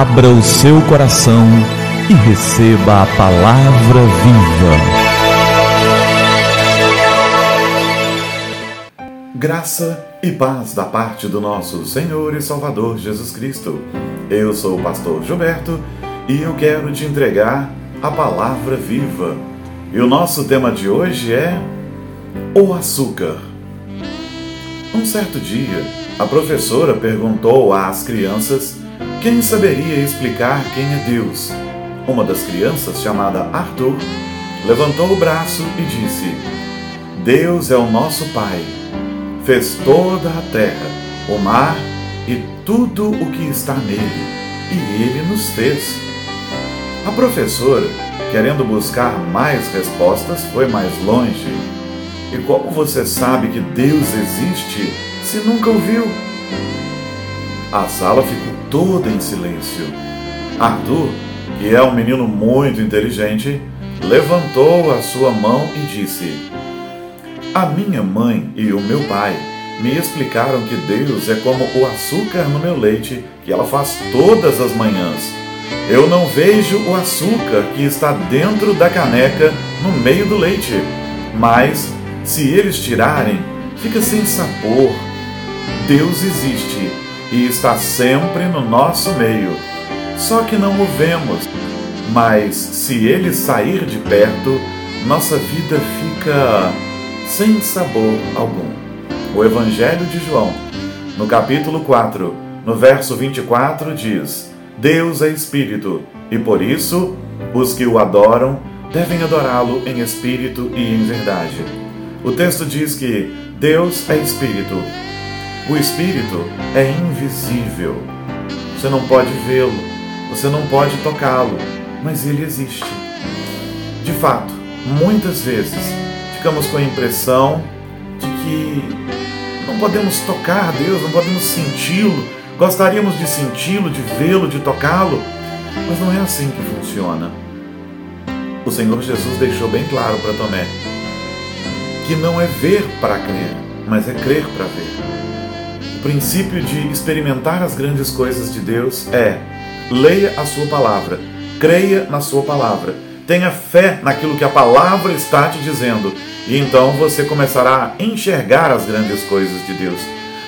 abra o seu coração e receba a palavra viva. Graça e paz da parte do nosso Senhor e Salvador Jesus Cristo. Eu sou o pastor Gilberto e eu quero te entregar a palavra viva. E o nosso tema de hoje é o açúcar. Um certo dia, a professora perguntou às crianças quem saberia explicar quem é Deus. Uma das crianças, chamada Arthur, levantou o braço e disse: Deus é o nosso Pai. Fez toda a terra, o mar e tudo o que está nele, e ele nos fez. A professora, querendo buscar mais respostas, foi mais longe. E como você sabe que Deus existe se nunca o viu? A sala ficou toda em silêncio. Arthur, que é um menino muito inteligente, levantou a sua mão e disse: A minha mãe e o meu pai me explicaram que Deus é como o açúcar no meu leite que ela faz todas as manhãs. Eu não vejo o açúcar que está dentro da caneca no meio do leite, mas se eles tirarem, fica sem sabor. Deus existe e está sempre no nosso meio. Só que não o vemos. Mas se ele sair de perto, nossa vida fica sem sabor algum. O Evangelho de João, no capítulo 4, no verso 24, diz: Deus é espírito, e por isso os que o adoram devem adorá-lo em espírito e em verdade. O texto diz que Deus é espírito o Espírito é invisível. Você não pode vê-lo, você não pode tocá-lo, mas ele existe. De fato, muitas vezes ficamos com a impressão de que não podemos tocar Deus, não podemos senti-lo, gostaríamos de senti-lo, de vê-lo, de tocá-lo, mas não é assim que funciona. O Senhor Jesus deixou bem claro para Tomé que não é ver para crer, mas é crer para ver. O princípio de experimentar as grandes coisas de Deus é: leia a sua palavra, creia na sua palavra, tenha fé naquilo que a palavra está te dizendo, e então você começará a enxergar as grandes coisas de Deus.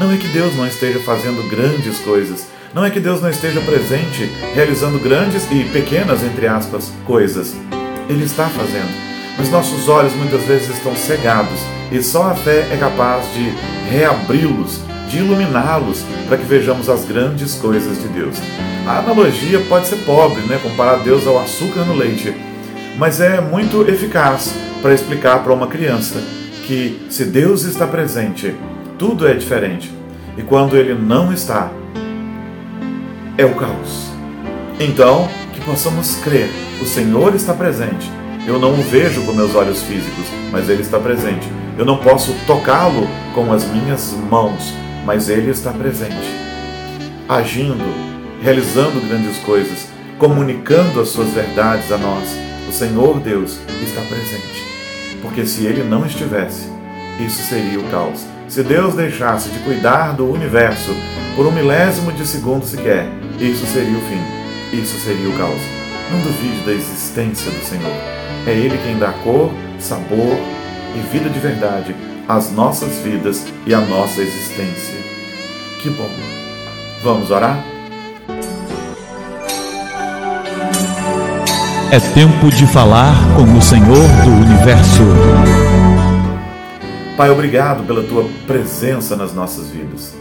Não é que Deus não esteja fazendo grandes coisas, não é que Deus não esteja presente, realizando grandes e pequenas, entre aspas, coisas. Ele está fazendo, mas nossos olhos muitas vezes estão cegados e só a fé é capaz de reabri-los de iluminá-los para que vejamos as grandes coisas de Deus. A analogia pode ser pobre, né? comparar Deus ao açúcar no leite, mas é muito eficaz para explicar para uma criança que se Deus está presente, tudo é diferente. E quando ele não está, é o caos. Então, que possamos crer, o Senhor está presente. Eu não o vejo com meus olhos físicos, mas ele está presente. Eu não posso tocá-lo com as minhas mãos, mas Ele está presente, agindo, realizando grandes coisas, comunicando as suas verdades a nós. O Senhor Deus está presente. Porque se Ele não estivesse, isso seria o caos. Se Deus deixasse de cuidar do universo por um milésimo de segundo sequer, isso seria o fim. Isso seria o caos. Não duvide da existência do Senhor. É Ele quem dá cor, sabor e vida de verdade às nossas vidas e à nossa existência. Que bom! Vamos orar? É tempo de falar com o Senhor do Universo. Pai, obrigado pela tua presença nas nossas vidas.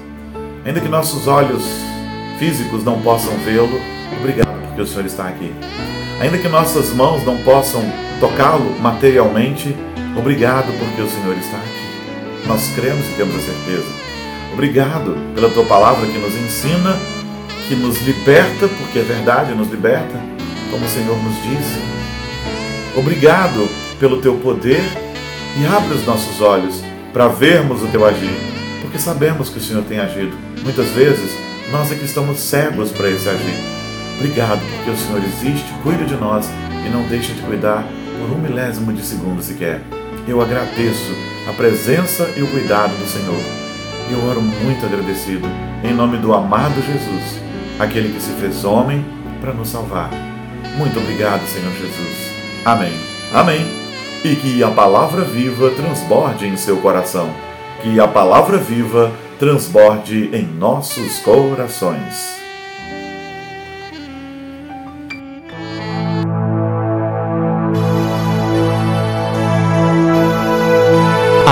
Ainda que nossos olhos físicos não possam vê-lo, obrigado porque o Senhor está aqui. Ainda que nossas mãos não possam tocá-lo materialmente, obrigado porque o Senhor está aqui. Nós cremos e temos a certeza. Obrigado pela tua palavra que nos ensina, que nos liberta, porque é verdade, nos liberta, como o Senhor nos disse. Obrigado pelo teu poder e abre os nossos olhos para vermos o teu agir, porque sabemos que o Senhor tem agido. Muitas vezes nós é que estamos cegos para esse agir. Obrigado porque o Senhor existe, cuida de nós e não deixa de cuidar por um milésimo de segundo sequer. Eu agradeço a presença e o cuidado do Senhor. Eu oro muito agradecido, em nome do amado Jesus. aquele que se fez homem para nos salvar. Muito obrigado, Senhor Jesus. Amém. Amém. E que a palavra viva transborde em seu coração. Que a palavra viva transborde em nossos corações.